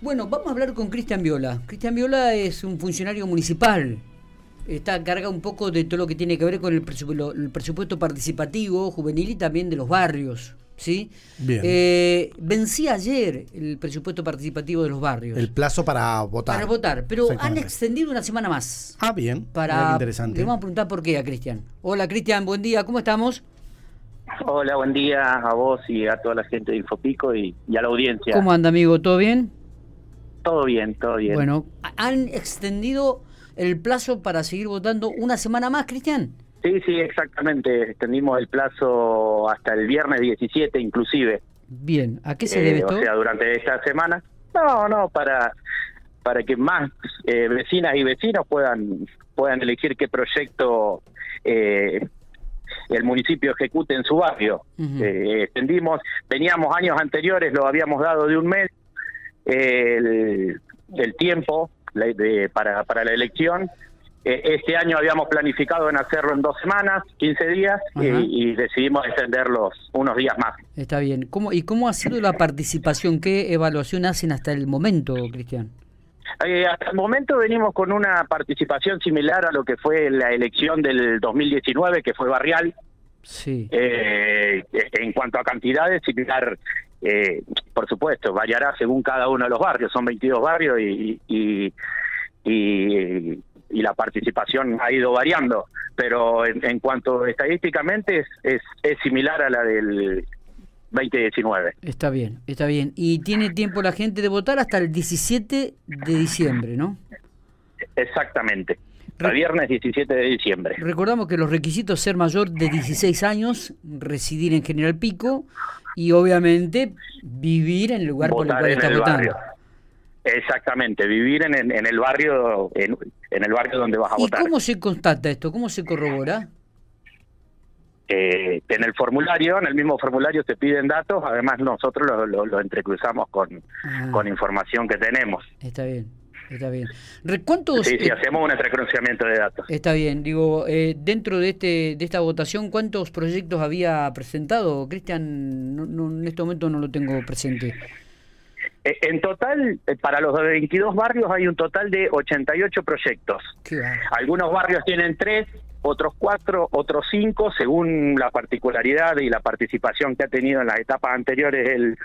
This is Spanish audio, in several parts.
Bueno, vamos a hablar con Cristian Viola. Cristian Viola es un funcionario municipal. Está a carga un poco de todo lo que tiene que ver con el presupuesto, el presupuesto participativo, juvenil y también de los barrios. ¿sí? Bien. Eh, vencía ayer el presupuesto participativo de los barrios. El plazo para votar. Para votar, pero han extendido una semana más. Ah, bien. Para, qué interesante. Le vamos a preguntar por qué a Cristian. Hola Cristian, buen día, ¿cómo estamos? Hola, buen día a vos y a toda la gente de Infopico y, y a la audiencia. ¿Cómo anda amigo? ¿Todo bien? Todo bien, todo bien. Bueno, han extendido el plazo para seguir votando una semana más, Cristian. Sí, sí, exactamente. Extendimos el plazo hasta el viernes 17 inclusive. Bien, ¿a qué se Eh, debe o esto? sea, durante esta semana. No, no, para para que más eh, vecinas y vecinos puedan puedan elegir qué proyecto eh, el municipio ejecute en su barrio. Eh, extendimos, teníamos años anteriores, lo habíamos dado de un mes eh, el, el tiempo la- de- para, para la elección. Eh, este año habíamos planificado en hacerlo en dos semanas, 15 días, y decidimos extenderlos unos días más. Está bien. ¿Cómo, ¿Y cómo ha sido la participación? ¿Qué evaluación hacen hasta el momento, Cristian? Eh, hasta el momento venimos con una participación similar a lo que fue la elección del 2019, que fue barrial. Sí. Eh, en cuanto a cantidades, similar, eh, por supuesto, variará según cada uno de los barrios. Son 22 barrios y, y, y, y la participación ha ido variando. Pero en, en cuanto estadísticamente es, es, es similar a la del 2019. Está bien, está bien. Y tiene tiempo la gente de votar hasta el 17 de diciembre, ¿no? Exactamente. El viernes 17 de diciembre. Recordamos que los requisitos ser mayor de 16 años, residir en General Pico y obviamente vivir en el lugar por el votar cual está el votando. barrio. Exactamente, vivir en, en, en el barrio en, en el barrio donde vas a ¿Y votar. cómo se constata esto? ¿Cómo se corrobora? Eh, en el formulario, en el mismo formulario se piden datos, además nosotros lo, lo, lo entrecruzamos con, Ah. con información que tenemos. Está bien, está bien. ¿Cuántos? Sí, sí, eh, hacemos un entrecruzamiento de datos. Está bien, digo, eh, dentro de este de esta votación, ¿cuántos proyectos había presentado? Cristian, no, no, en este momento no lo tengo presente. Eh, en total, eh, para los 22 barrios hay un total de 88 proyectos. Algunos barrios tienen tres, otros cuatro, otros cinco, según la particularidad y la participación que ha tenido en las etapas anteriores el,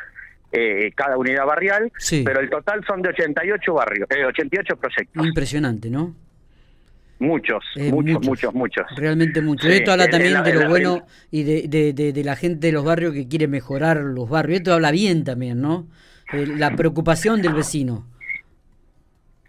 eh, cada unidad barrial, Sí. pero el total son de 88 barrios, eh, 88 proyectos. Impresionante, ¿no? Muchos, Eh, muchos, muchos. muchos, muchos. Realmente mucho. Sí, Esto habla también la- de lo la- bueno y de, de, de- de la gente de los barrios que quiere mejorar los barrios. Esto habla bien también, ¿no? Eh, la preocupación del vecino.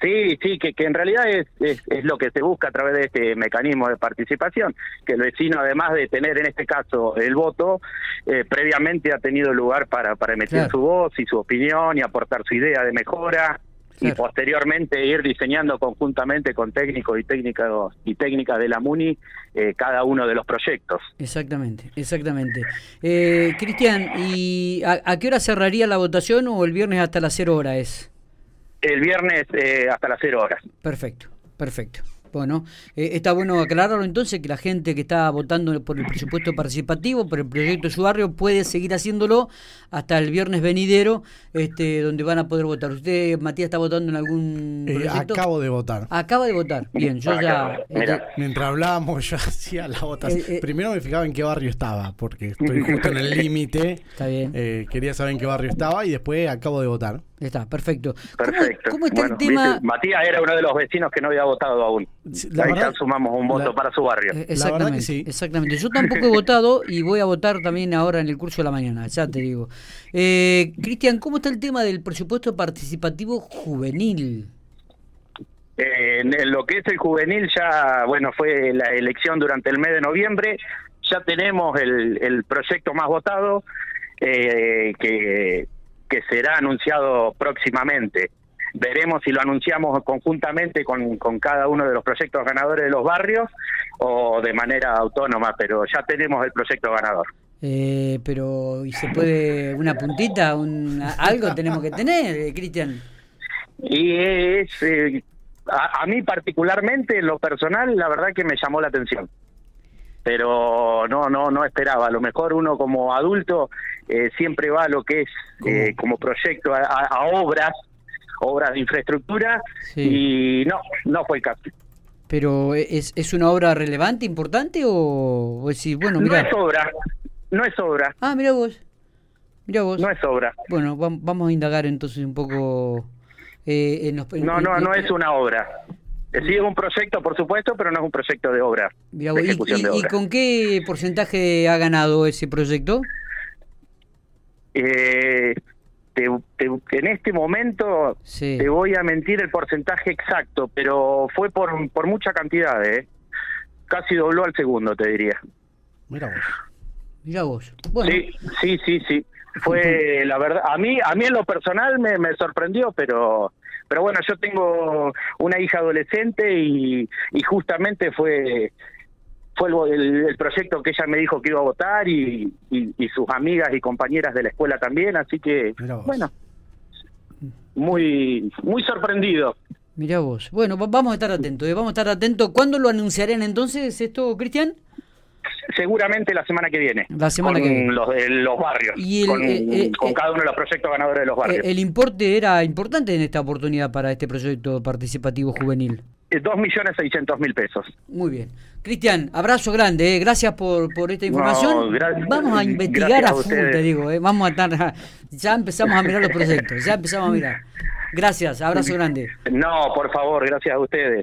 Sí, sí, que, que en realidad es, es, es lo que se busca a través de este mecanismo de participación, que el vecino, además de tener en este caso el voto, eh, previamente ha tenido lugar para, para emitir Claro. su voz y su opinión y aportar su idea de mejora y posteriormente ir diseñando conjuntamente con técnicos y técnicas y técnicas de la MUNI eh, cada uno de los proyectos. Exactamente, exactamente. Eh, Cristian, ¿y a, a qué hora cerraría la votación o el viernes hasta las 0 horas es? El viernes eh, hasta las cero horas. Perfecto, perfecto. Bueno, eh, está bueno aclararlo entonces que la gente que está votando por el presupuesto participativo, por el proyecto de su barrio, puede seguir haciéndolo hasta el viernes venidero, este, donde van a poder votar. ¿Usted, Matías, está votando en algún Eh, proyecto? acabo de votar. Acaba de votar. Bien, yo ya... Mira. Mientras hablábamos, yo hacía la votación. Eh, eh. Primero me fijaba en qué barrio estaba, porque estoy justo en el límite. Está bien. Eh, quería saber en qué barrio estaba y después acabo de votar. Está, perfecto. ¿Cómo- Perfecto. ¿Cómo, está Bueno, el tema? viste, Matías era uno de los vecinos que no había votado aún. La Ahí verdad- ya sumamos un voto la- para su barrio. Eh, Exactamente, sí. exactamente. Yo tampoco he votado y voy a votar también ahora en el curso de la mañana, ya te digo. Eh, Cristian, ¿cómo está el tema del presupuesto participativo juvenil? Eh, en en lo que es el juvenil ya, bueno, fue la elección durante el mes de noviembre, ya tenemos el, el proyecto más votado eh, que, que será anunciado próximamente. Veremos si lo anunciamos conjuntamente con, con cada uno de los proyectos ganadores de los barrios o de manera autónoma, pero ya tenemos el proyecto ganador. Eh, pero, ¿y se puede una puntita? Un, algo tenemos que tener, eh, Cristian. Y es, eh, a, a mí particularmente, en lo personal, la verdad que me llamó la atención. Pero no, no, no esperaba. A lo mejor uno como adulto eh, siempre va a lo que es eh, como proyecto a, a- a obras, obras de infraestructura y no, no fue el caso. Pero ¿es, es una obra relevante, importante o, o decir, bueno, mira... No es obra, no es obra. Ah, mira vos. Mira vos. No es obra. Bueno, vamos a indagar entonces un poco... Eh, en no, no, no es una obra. Sí es un proyecto, por supuesto, pero no es un proyecto de obra. de ejecución y, de obra. ¿Y con qué porcentaje ha ganado ese proyecto? Eh, en este momento te voy a mentir el porcentaje exacto, pero fue por, por mucha cantidad, ¿eh? Casi dobló al segundo, te diría. Mira vos. Mira vos. Sí, sí, sí, sí. Fue la verdad. A mí, a mí en lo personal me, me sorprendió, pero pero bueno, yo tengo una hija adolescente y, y justamente fue fue el, proyecto que ella me dijo que iba a votar y, y, sus amigas y compañeras de la escuela también, así que bueno, muy muy sorprendido. Mira vos. Bueno, vamos a estar atentos, ¿eh? vamos a estar atentos. ¿Cuándo lo anunciarán entonces esto, Cristian? Seguramente la semana que viene. La semana que viene. Los, los barrios. Y con, eh, eh, cada uno de los proyectos ganadores de los barrios. ¿El importe era importante en esta oportunidad para este proyecto participativo juvenil? Dos millones seiscientos mil pesos. Muy bien. Cristian, abrazo grande, gracias por, por esta información. Vamos a investigar a, full, te digo, vamos a estar, ya empezamos a mirar los proyectos, ya empezamos a mirar. Gracias, abrazo grande. No, por favor, gracias a ustedes.